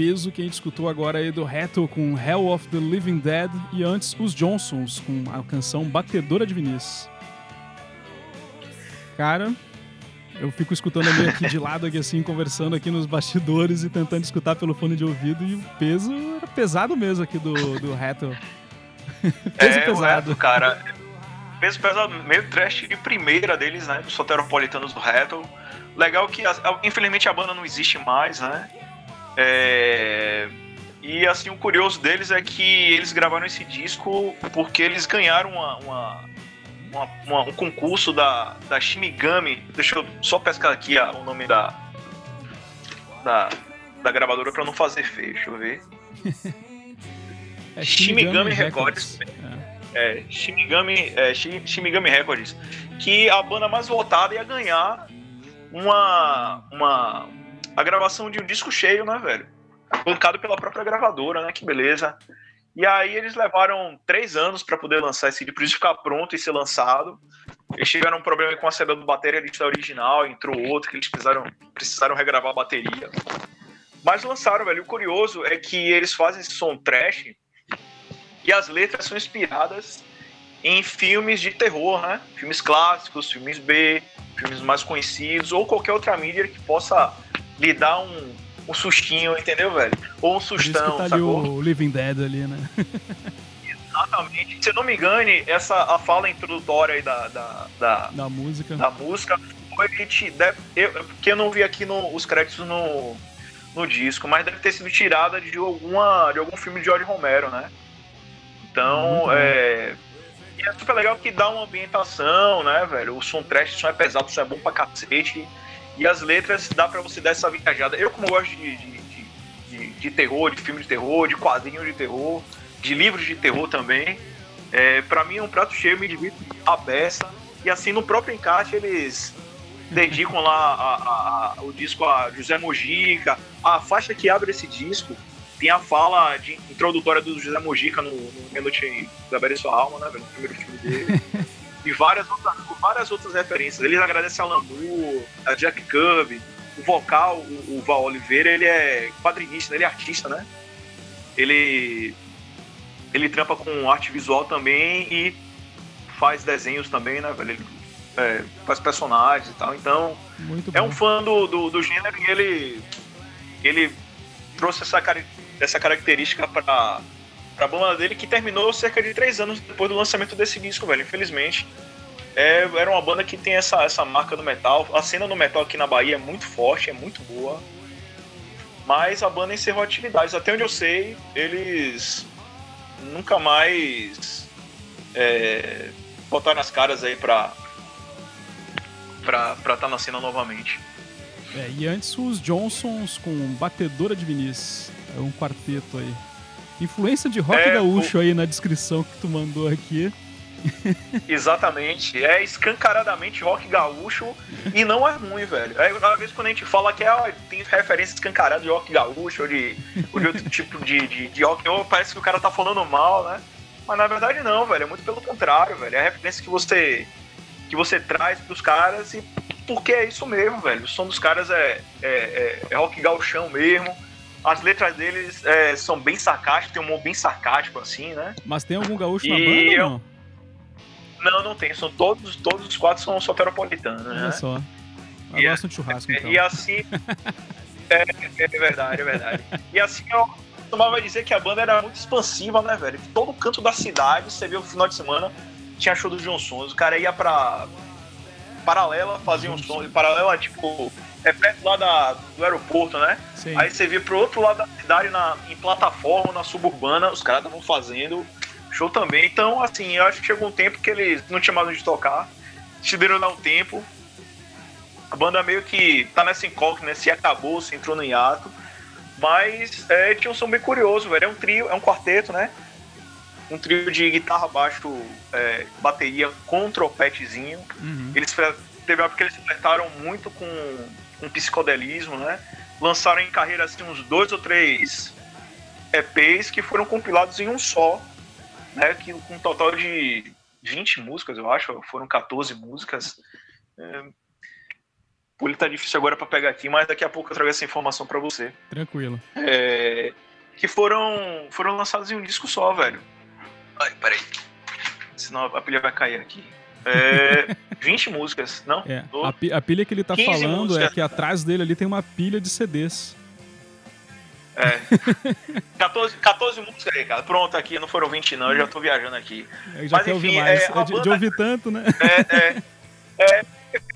peso que a gente escutou agora aí do Reto com Hell of the Living Dead e antes os Johnsons com a canção Batedora de Vinícius. Cara, eu fico escutando ali aqui de lado, aqui assim, conversando aqui nos bastidores e tentando escutar pelo fone de ouvido e o peso era pesado mesmo aqui do, do Reto. peso é, o pesado. Reto, cara. Peso pesado, meio trash de primeira deles, né? Dos soteropolitanos do Reto. Legal que, infelizmente, a banda não existe mais, né? É, E assim, o curioso deles é que eles gravaram esse disco porque eles ganharam uma, uma- uma- uma- um concurso da, da Shimigami. Deixa eu só pescar aqui ah, o nome da, da, da gravadora pra não fazer feio, deixa eu ver. É Shimigami Records. É. É, Shimigami, é, Shi- Shimigami Records, que a banda mais votada ia ganhar uma, uma a gravação de um disco cheio, né, velho? Bancado pela própria gravadora, né? Que beleza. E aí eles levaram três anos para poder lançar esse disco, pra isso ficar pronto e ser lançado. Eles tiveram um problema com a saída do baterista original, entrou outro que eles precisaram, precisaram regravar a bateria. Mas lançaram, velho. O curioso é que eles fazem esse som trash E as letras são inspiradas em filmes de terror, né? Filmes clássicos, filmes B, filmes mais conhecidos, ou qualquer outra mídia que possa lhe dar um, um sustinho, entendeu, velho? Ou um Por sustão, tá ali sacou? o Living Dead ali, né? Exatamente. Se eu não me engane, essa a fala introdutória aí da, da, da, Da música. da música foi te deve, eu, porque eu não vi aqui no, os créditos no, no disco, mas deve ter sido tirada de alguma de algum filme de George Romero, né? Então, bom. é e é super legal que dá uma ambientação, né, velho? O som trash, o som é pesado, o som é bom pra cacete. E as letras dá pra você dar essa viajada. Eu, como gosto de, de, de, de- terror, de filme de terror, de quadrinho de terror, de livros de terror também, é, pra mim é um prato cheio, me divirto a beça. E assim, no próprio encaixe, eles dedicam lá a- a- a- o disco a José Mojica. A faixa que abre esse disco tem a fala de introdutória do José Mojica no, no Minute da Sua Alma, né? No primeiro filme dele. e várias outras, várias outras referências. Eles agradecem a Lambu, a Jack Cub, o vocal, o, o Val Oliveira, ele é quadrinista, ele é artista, né? Ele ele trampa com arte visual também e faz desenhos também, né, velho? Ele é, faz personagens e tal. Então, Muito é bom. um fã do, do, do gênero e ele, ele trouxe essa, essa característica pra, pra banda dele que terminou cerca de três anos depois do lançamento desse disco, velho. Infelizmente. É, era uma banda que tem essa, essa marca do metal. A cena do metal aqui na Bahia é muito forte, é muito boa. Mas a banda encerrou atividades. Até onde eu sei, eles nunca mais é, botaram as caras aí pra pra estar na cena novamente. É, e antes os Johnsons com Batedora de Vinícius. É um quarteto aí. Influência de rock É, gaúcho aí na descrição que tu mandou aqui. Exatamente. É escancaradamente rock gaúcho e não é ruim, velho. É, às vezes quando a gente fala que ah, tem referência escancarada de rock gaúcho ou de, ou de outro tipo de, de, de rock, ou parece que o cara tá falando mal, né? Mas na verdade não, velho. É muito pelo contrário, velho. É a referência que você, que você traz pros caras e porque é isso mesmo, velho. O som dos caras é, é, é- é rock gauchão mesmo. As letras deles é, são bem sarcásticas, tem um humor bem sarcástico assim, né? Mas tem algum gaúcho na E banda eu- não? Não, não tem. São todos, todos os quatro são soteropolitanos, né? Olha só. Eu E- gosto de churrasco, então. E assim. é, é verdade, é verdade. E assim, eu costumava dizer que a banda era muito expansiva, né, velho? Todo canto da cidade, você viu no final de semana, tinha show do John Sons. O cara ia pra. Paralela, fazia um som. Paralela, tipo, é perto lá da, do aeroporto, né? Sim. Aí você via pro outro lado da cidade, na, em plataforma, na suburbana, os caras estavam fazendo show também. Então, assim, eu acho que chegou um tempo que eles não tinham mais onde tocar. Decidiram dar um tempo. A banda meio que tá nessa incógnita, né? Se acabou, se entrou no hiato. Mas é, tinha um som bem curioso, velho. É um trio, é um quarteto, né? Um trio de guitarra, baixo, é, bateria com trompetezinho. Uhum. Eles teve uma época que eles flertaram muito com, com psicodelismo, né? Lançaram em carreira assim, uns dois ou três EPs que foram compilados em um só, né? Que, com um total de 20 músicas, eu acho, foram 14 músicas. É, ele tá difícil agora para pegar aqui, mas daqui a pouco eu trago essa informação para você. Tranquilo. É, que foram, foram lançados em um disco só, velho. Ai, peraí. Senão a pilha vai cair aqui. É, 20 músicas, não? É, a, pi- a pilha que ele tá 15 falando é músicas. que atrás dele ali tem uma pilha de CDs. É. 14, 14 músicas aí, cara. Pronto, aqui não foram 20, não. Eu já tô viajando aqui. Aí já Mas, quer enfim, mais. é, É de, de ouvir tanto, né? É, é, é,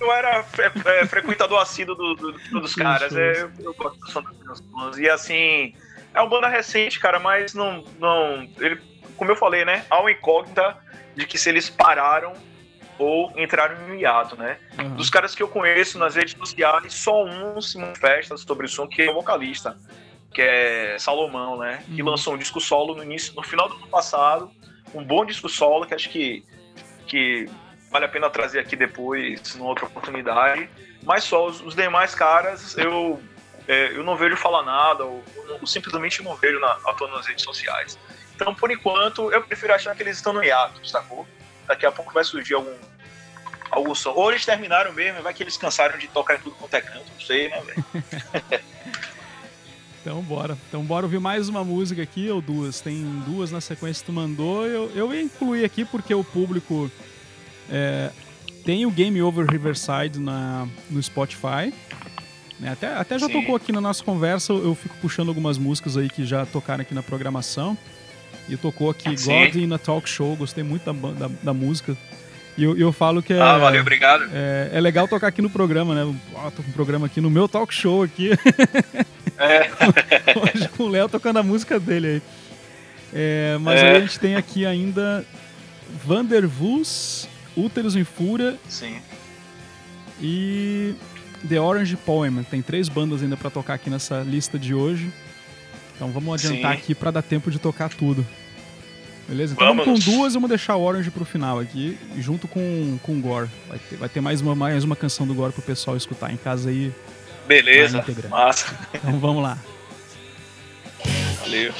eu era fre- é, frequentador assíduo do, do- do- dos caras. É, eu, eu gosto do som das. E assim, é uma banda recente, cara, mas não. não ele, como eu falei, né? Há uma incógnita de que se eles pararam ou entraram em um hiato, né? Aham. Dos caras que eu conheço nas redes sociais, só um se manifesta sobre o som, que é o vocalista, que é Salomão, né? Que Uhum. lançou um disco solo no início, no final do ano passado, um bom disco solo que acho que, que vale a pena trazer aqui depois, numa outra oportunidade. Mas só os, os demais caras, eu é, eu não vejo falar nada, ou, ou simplesmente não vejo na, atuando nas redes sociais. Então, por enquanto, eu prefiro achar que eles estão no hiato, sacou? Daqui a pouco vai surgir algum algum som. Ou eles terminaram mesmo, vai que eles cansaram de tocar em tudo quanto é canto, não sei, né, velho? Então bora. Então bora ouvir mais uma música aqui, ou duas. Tem duas na sequência que tu mandou. Eu, eu ia incluir aqui porque o público é, tem o Game Over Riverside na, no Spotify. né? Até, até já Sim. tocou aqui na nossa conversa, eu fico puxando algumas músicas aí que já tocaram aqui na programação. E tocou aqui Sim. God in a Talk Show, gostei muito da, da, da música. E eu, eu falo que é, Ah, valeu, obrigado. é, é legal tocar aqui no programa, né? Tô com um programa aqui no meu talk show aqui. É. Hoje com o Léo tocando a música dele aí. É, mas É. aí a gente tem aqui ainda Vandervoos, Úteros em Fúria Sim. e The Orange Poem. Tem três bandas ainda pra tocar aqui nessa lista de hoje. Então vamos adiantar Sim. aqui pra dar tempo de tocar tudo. Beleza? Então vamos, Vamos. com duas, eu vou deixar o Orange pro final aqui, junto com, com o Gore. Vai ter, vai ter mais, uma, mais uma canção do Gore pro pessoal escutar em casa aí. Beleza. Massa. Então vamos lá. Valeu.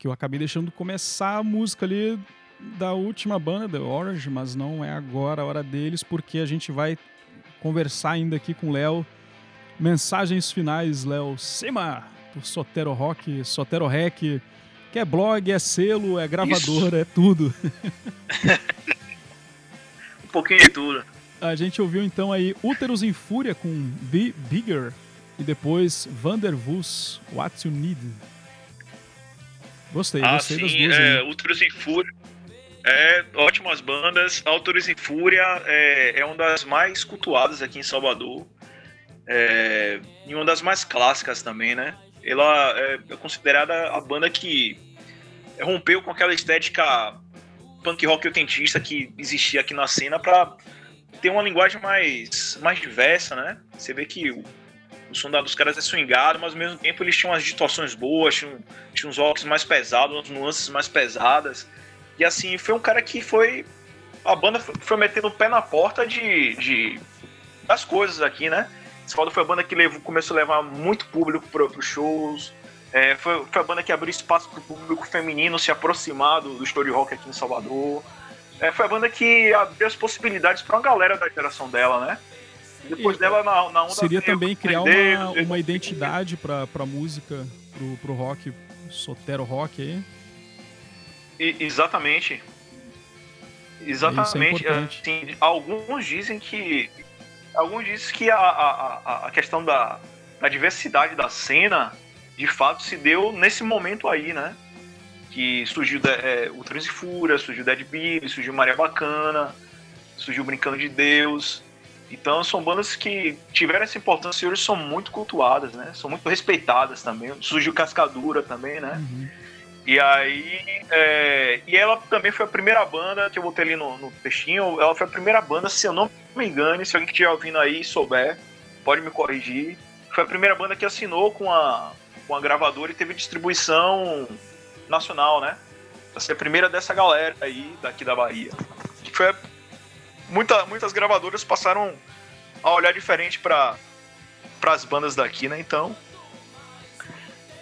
Que eu acabei deixando começar a música ali da última banda, The Orange, mas não é agora a hora deles, porque a gente vai conversar ainda aqui com o Léo. Mensagens finais, Léo Sema, do Sotero Rock, Sotero Rec, que é blog, é selo, é gravador, é tudo. Um pouquinho de tudo. A gente ouviu então aí Úteros em Fúria com Be Bigger e depois Vandervoos, What You Need. Gostei, Ah, gostei das sim, duas. é. Ultras em Fúria. É, ótimas bandas. Autores em Fúria é, é uma das mais cultuadas aqui em Salvador. É, e uma das mais clássicas também, né? Ela é, é considerada a banda que rompeu com aquela estética punk rock oitentista que existia aqui na cena pra ter uma linguagem mais, mais diversa, né? Você vê que o, o som dos caras é swingado, mas ao mesmo tempo eles tinham umas distorções boas, tinham, tinham uns rocks mais pesados, umas nuances mais pesadas. E assim, foi um cara que foi. A banda foi metendo o pé na porta de, de das coisas aqui, né? Foda foi a banda que levou, começou a levar muito público para os shows. É, foi, foi a banda que abriu espaço para o público feminino se aproximar do, do story rock aqui em Salvador. É, foi a banda que abriu as possibilidades para uma galera da geração dela, né? Depois E dela na, na onda Seria também criar uma, uma identidade pra, pra música, pro, pro rock, Sotero Rock aí. E- exatamente. Exatamente. importante. assim, alguns dizem que. Alguns dizem que a, a, a- questão da, da diversidade da cena de fato se deu nesse momento aí, né? Que surgiu é, o Trans Fúria, surgiu Dead Billy, surgiu Maria Bacana, surgiu Brincando de Deus. Então são bandas que tiveram essa importância e hoje são muito cultuadas, né? São muito respeitadas também. Surgiu Cascadura também, né? E aí. é, e ela também foi a primeira banda que eu botei ali no, no textinho. Ela foi a primeira banda, se eu não me engano, se alguém que estiver ouvindo aí e souber, pode me corrigir. Foi a primeira banda que assinou com a, com a gravadora e teve distribuição nacional, né? Pra ser a primeira dessa galera aí, daqui da Bahia. Que foi. Muita, muitas gravadoras passaram a olhar diferente para as bandas daqui, né? Então.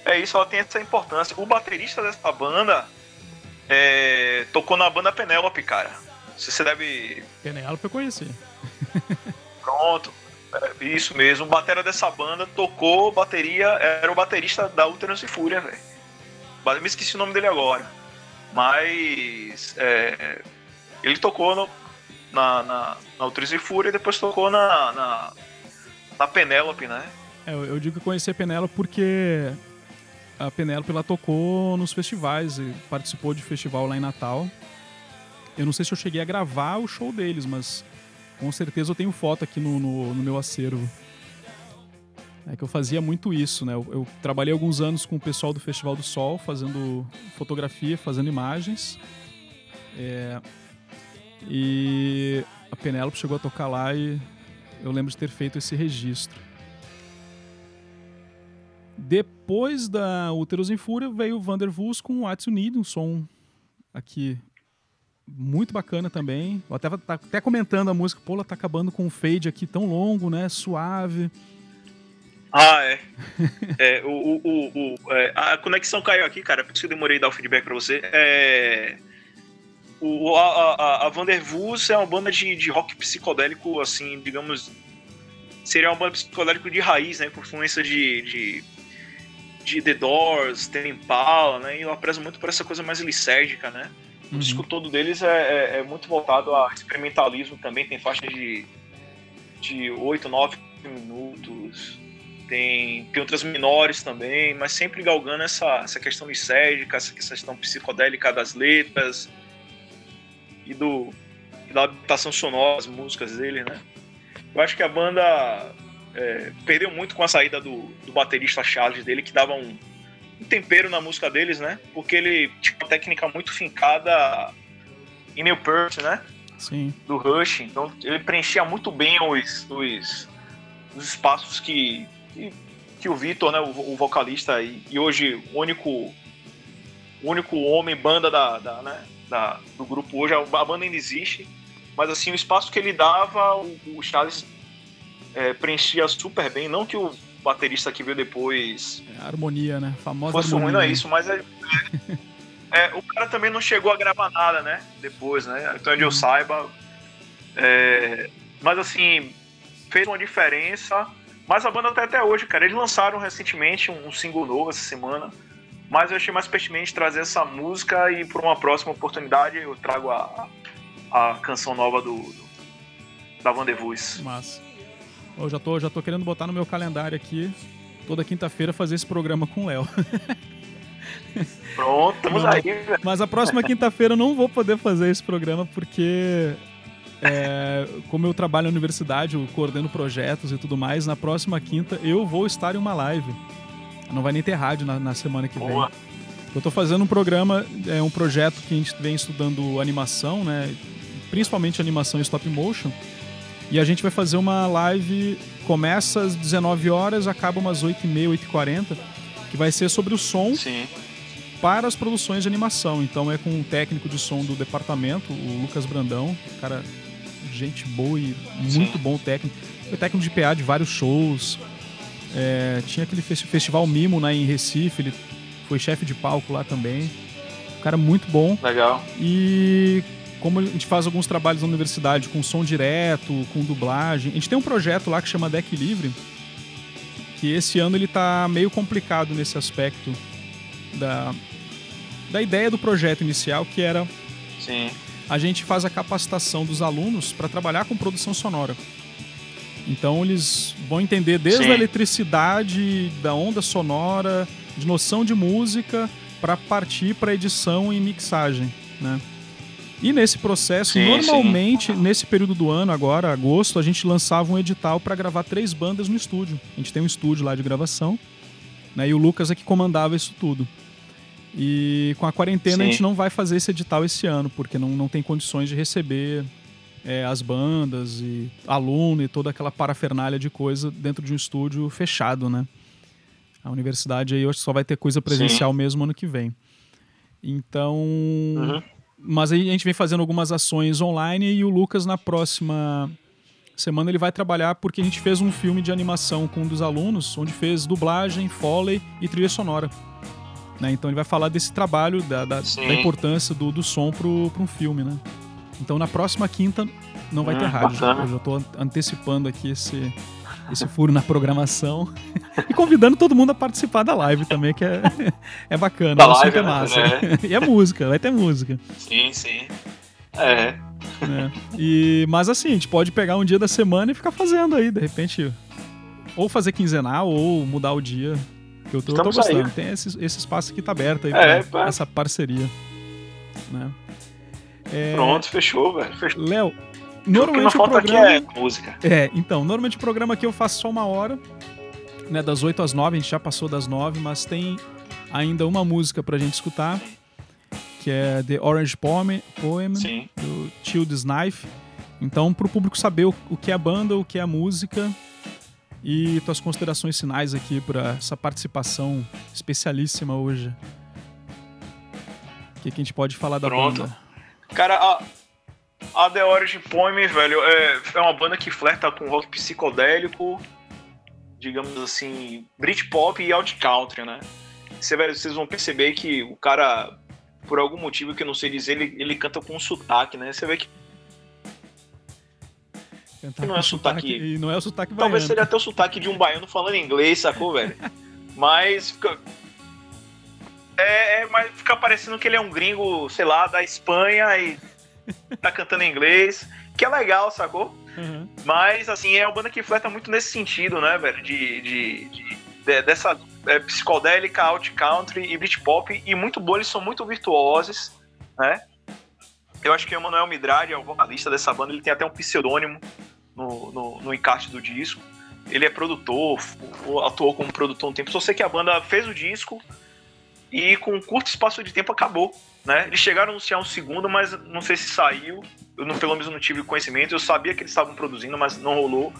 É isso, ela tem essa importância. O baterista dessa banda é, tocou na banda Penélope, cara. Você deve. Penélope eu conheci. Pronto. É, isso mesmo. O batera dessa banda tocou bateria, era o baterista da Uterus e Fúria, velho. Me esqueci o nome dele agora. Mas. é, ele tocou no- na, na, na Uterus e Fúria e depois tocou na, na, na Penélope, né? É, eu, eu digo que conheci a Penélope porque a Penélope ela tocou nos festivais e participou de festival lá em Natal. Eu não sei se eu cheguei a gravar o show deles, mas com certeza eu tenho foto aqui no, no, no meu acervo. É que eu fazia muito isso, né? Eu, eu trabalhei alguns anos com o pessoal do Festival do Sol, fazendo fotografia, fazendo imagens. É, e a Penélope chegou a tocar lá e eu lembro de ter feito esse registro. Depois da Úteros em Fúria veio o Vander Voos com You Need, um som aqui muito bacana também. Eu até, tá até comentando a música, pô, ela tá acabando com um fade aqui tão longo, né? Suave. Ah, é. É, o, o, o, o- é, a conexão caiu aqui, cara, por isso que eu demorei dar o feedback pra você. É, o, a, a, a Vandervoos é uma banda de, de rock psicodélico, assim, digamos. Seria uma banda psicodélico de raiz, né? Com influência de, de, de The Doors, Impala, né? E ela preza muito por essa coisa mais lisérgica, né? O Uhum. disco todo deles é, é- é muito voltado a experimentalismo também, tem faixa de, de 8, 9 minutos, tem, tem outras menores também, mas sempre galgando essa, essa questão lisérgica, essa questão psicodélica das letras e, do, e da adaptação sonora das músicas dele, né? Eu acho que a banda é, perdeu muito com a saída do, do baterista Charles dele, que dava um, um tempero na música deles, né? Porque ele tinha uma técnica muito fincada em Neil Peart, né? Sim. Do Rush. Então ele preenchia muito bem os, os, os espaços que, que, que o Vitor, né? O, o vocalista e, e hoje o único o único homem banda da, da, né, da- do grupo hoje, a banda ainda existe, mas assim, o espaço que ele dava, o, o Charles é, preenchia super bem, não que o baterista que veio depois É a harmonia, né? Famosa fosse ruim, harmonia. não é isso, mas é, é, o cara também não chegou a gravar nada, né? Depois, né? Então, onde eu saiba. é, mas assim, fez uma diferença. Mas a banda até até hoje, cara. Eles lançaram recentemente um, um single novo essa semana. Mas eu achei mais pertinente trazer essa música e por uma próxima oportunidade eu trago a, a canção nova do, do da Vandevus. Massa. Eu já tô, já tô querendo botar no meu calendário aqui, toda quinta-feira, fazer esse programa com o Léo. Pronto, estamos Não. aí, velho. Mas a próxima quinta-feira eu não vou poder fazer esse programa porque, é, como eu trabalho na universidade, eu coordeno projetos e tudo mais, na próxima quinta eu vou estar em uma live. Não vai nem ter rádio na, na semana que vem. Boa. Eu tô fazendo um programa, é um projeto que a gente vem estudando animação, né? Principalmente animação e stop motion. E a gente vai fazer uma live, começa às 19 horas, acaba umas 8h30, 8h40, que vai ser sobre o som Sim. para as produções de animação. Então é com um técnico de som do departamento, o Lucas Brandão, cara, gente boa e muito Sim. bom técnico. Foi técnico de PA de vários shows. É, tinha aquele festi- festival Mimo né, em Recife, ele foi chefe de palco lá também. Um cara muito bom. Legal. E como a gente faz alguns trabalhos na universidade com som direto, com dublagem, a gente tem um projeto lá que chama Deck Livre, que esse ano ele tá meio complicado nesse aspecto da, da ideia do projeto inicial, que era Sim. a gente faz a capacitação dos alunos para trabalhar com produção sonora. Então eles vão entender desde Sim. a eletricidade, da onda sonora, de noção de música, para partir para edição e mixagem, né? E nesse processo, Sim, normalmente, nesse período do ano, agora, agosto, a gente lançava um edital para gravar três bandas no estúdio. A gente tem um estúdio lá de gravação, né? E o Lucas é que comandava isso tudo. E com a quarentena a Sim. gente não vai fazer esse edital esse ano, porque não, não tem condições de receber é, as bandas e aluno e toda aquela parafernália de coisa dentro de um estúdio fechado, né? A universidade aí que só vai ter coisa presencial mesmo ano que vem. Então. Uhum. Mas aí a gente vem fazendo algumas ações online e o Lucas na próxima semana ele vai trabalhar porque a gente fez um filme de animação com um dos alunos, onde fez dublagem, foley e trilha sonora. Né? Então ele vai falar desse trabalho, da, da, Sim. da importância do, do som pro, pra um filme, né? Então na próxima quinta não vai Hum, ter rádio. bacana. Eu já tô an- antecipando aqui esse, esse furo na programação. e convidando todo mundo a participar da live também, que é, é bacana. Da o live, é né? massa. É. e é música, vai ter música. Sim, sim. É. né? E, mas assim, a gente pode pegar um dia da semana e ficar fazendo aí, de repente. Ou fazer quinzenal, ou mudar o dia. Que eu tô, eu tô Estamos aí. gostando. Tem esse, esse espaço aqui tá aberto aí É, pra pá. essa parceria. Né? É, Pronto, fechou, velho. Fechou. Léo, O normalmente o falta programa. aqui é música. É, então, normalmente o programa aqui eu faço só uma hora, né, das 8 às 9, a gente já passou das 9, mas tem ainda uma música pra gente escutar, que é The Orange Poem, Poem Sim. do Child's Knife. Então, pro público saber o, o que é a banda, o que é a música e tuas considerações finais aqui pra essa participação especialíssima hoje. O que, que a gente pode falar da Pronto. banda? Cara, a, a The Origin Poem, velho, é, é uma banda que flerta com rock psicodélico, digamos assim, Britpop e alt country, né? Você vai- vocês vão perceber que o cara, por algum motivo que eu não sei dizer, ele, ele canta com um sotaque, né? Você vê que Cantar não é sotaque- E não é o sotaque talvez baiano. seja até o sotaque de um baiano falando inglês, sacou, velho? Mas fica. É, é, mas fica parecendo que ele é um gringo, sei lá, da Espanha e tá cantando em inglês, que é legal, sacou? Uhum. Mas, assim, é uma banda que flerta muito nesse sentido, né, velho? De, de, de- de- dessa é, psicodélica, alt country e Britpop. E muito boa, eles são muito virtuosos, né? Eu acho que o Emanuel Midrade é o vocalista dessa banda, ele tem até um pseudônimo no, no, no encarte do disco. Ele é produtor, atuou como produtor um tempo. Só sei que a banda fez o disco e com um curto espaço de tempo acabou, né? Eles chegaram a anunciar um segundo, mas não sei se saiu. Eu não, pelo menos não tive conhecimento. Eu sabia que eles estavam produzindo, mas não rolou.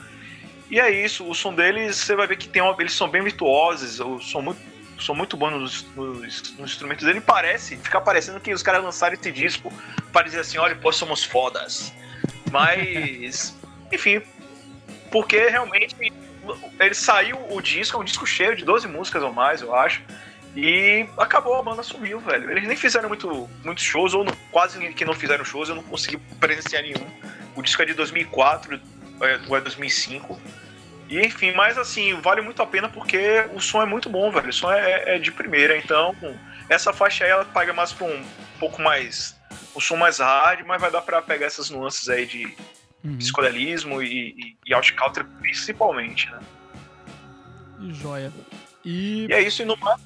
E é isso. O som deles, você vai ver que tem uma, eles são bem virtuosos. Eu sou muito, sou muito bom nos, nos- nos instrumentos dele. Parece, fica parecendo que os caras lançaram esse disco para dizer assim: olha, pô, somos fodas. Mas, enfim, porque realmente ele saiu o disco, é um disco cheio de 12 músicas ou mais, eu acho. E acabou, a banda sumiu, velho. Eles nem fizeram muito, muitos shows, ou não- quase que não fizeram shows, eu não consegui presenciar nenhum. O disco é de 2004, é, ou é 2005. E enfim, mas assim, vale muito a pena porque o som é muito bom, velho. O som é, é de primeira, então essa faixa aí ela paga mais pra um pouco mais. um som mais hard, mas vai dar pra pegar essas nuances aí de Uhum. psicodelismo e, e, e principalmente, né? E joia. E, E é isso, e no mais.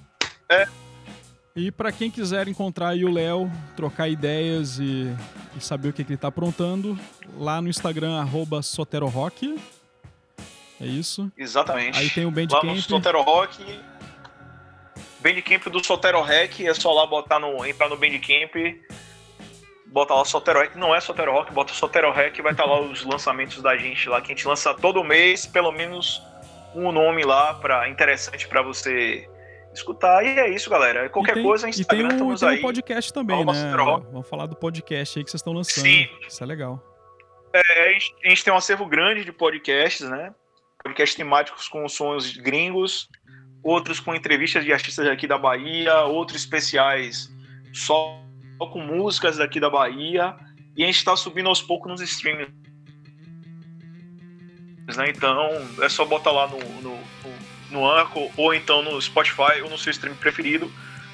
E para quem quiser encontrar o Léo, trocar ideias e, e saber o que, que ele tá aprontando, lá no Instagram, arroba SoteroRock. É isso. Exatamente. Aí tem o lá no Bandcamp. Sotero Rock. Bandcamp do Sotero Rec, é só lá botar no. entrar no Bandcamp. Bota lá Sotero Rec, não é Sotero Rock, bota Sotero Rec vai estar lá os lançamentos da gente lá, que a gente lança todo mês, pelo menos um nome lá para interessante para você escutar. E é isso, galera. Qualquer e tem, coisa, e tem Instagram, o, estamos tem aí. o podcast também, Arroba né? Vamos falar do podcast aí que vocês estão lançando. Sim. Isso é legal. É, a, gente, a gente tem um acervo grande de podcasts, né? Podcasts temáticos com sons gringos, outros com entrevistas de artistas daqui da Bahia, outros especiais só com músicas daqui da Bahia. E a gente está subindo aos poucos nos streams. Né? Então é só botar lá no, no, no, no Anchor ou então no Spotify ou no seu stream preferido.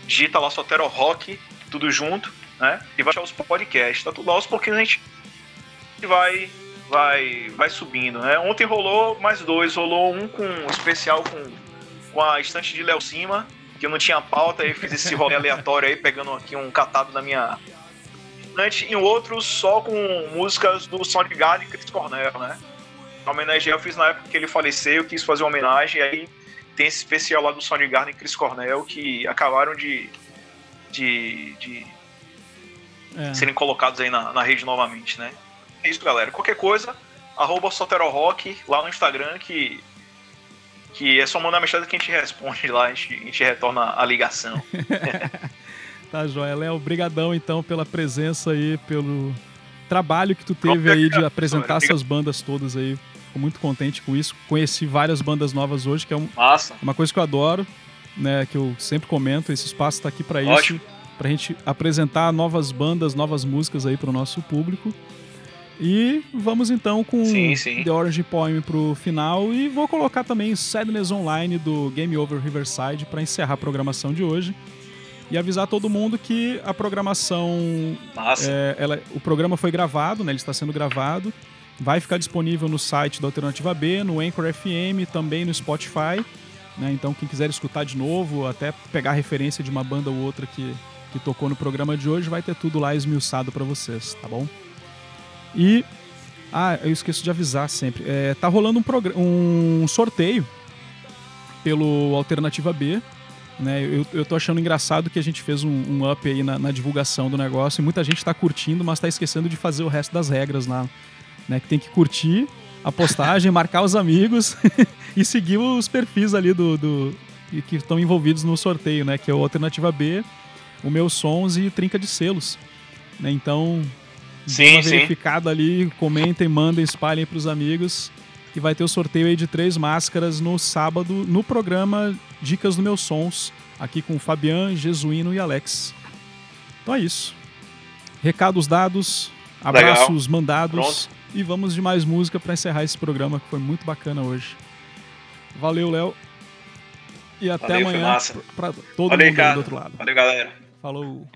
Digita lá Sotero Rock, tudo junto, né? E vai achar os podcasts. Tá tudo lá aos pouquinhos a gente vai vai vai subindo, né? Ontem rolou mais dois, rolou um com um especial com, com a estante de Léo Cima, que eu não tinha pauta, aí fiz esse rolê aleatório aí, pegando aqui um catado da minha estante, e o outro só com músicas do Soundgarden e Chris Cornell, né? A homenagem eu fiz na época que ele faleceu, eu quis fazer uma homenagem, aí tem esse especial lá do Soundgarden e Chris Cornell que acabaram de de, de É. serem colocados aí na, na rede novamente, né? É isso, galera. Qualquer coisa, arroba SoteroRock lá no Instagram, que, que é só mandar mensagem que a gente responde lá, a gente, a gente retorna a ligação. Tá, joia. Léo, brigadão então pela presença aí, pelo trabalho que tu teve aí de apresentar essas bandas todas aí. Fico muito contente com isso. Conheci várias bandas novas hoje, que é um- Massa. uma coisa que eu adoro, né? Que eu sempre comento. Esse espaço tá aqui pra isso. Ótimo. Pra gente apresentar novas bandas, novas músicas aí pro nosso público. E vamos então com Sim, sim. The Orange Poem pro final. E vou colocar também Sadness Online do Game Over Riverside pra encerrar a programação de hoje. E avisar todo mundo que a programação Massa. é, ela- o programa foi gravado, né? Ele está sendo gravado. Vai ficar disponível no site da Alternativa B, no Anchor FM, também no Spotify. né? Então, quem quiser escutar de novo, até pegar referência de uma banda ou outra que, que tocou no programa de hoje, vai ter tudo lá esmiuçado para vocês, tá bom? E. Ah, eu esqueço de avisar sempre. É, tá rolando um, um sorteio pelo Alternativa B. Né, eu, eu tô achando engraçado que a gente fez um, um up aí na, na divulgação do negócio e muita gente tá curtindo, mas tá esquecendo de fazer o resto das regras lá. Né, que tem que curtir a postagem, marcar os amigos e seguir os perfis ali do, do e que estão envolvidos no sorteio, né? Que é o Alternativa B, o Meus Sons e Trinca de Selos. Né, então, Sim, uma verificada ali, comentem, mandem, espalhem pros amigos. Que vai ter o sorteio aí de três máscaras no sábado, no programa Dicas do Meus Sons, aqui com o Fabian, Jesuíno e Alex. Então é isso. Recados dados, abraços mandados Pronto. E vamos de mais música para encerrar esse programa que foi muito bacana hoje. Valeu, Léo. E até Valeu, amanhã para todo Valeu, mundo cara. do outro lado. Valeu, galera. Falou.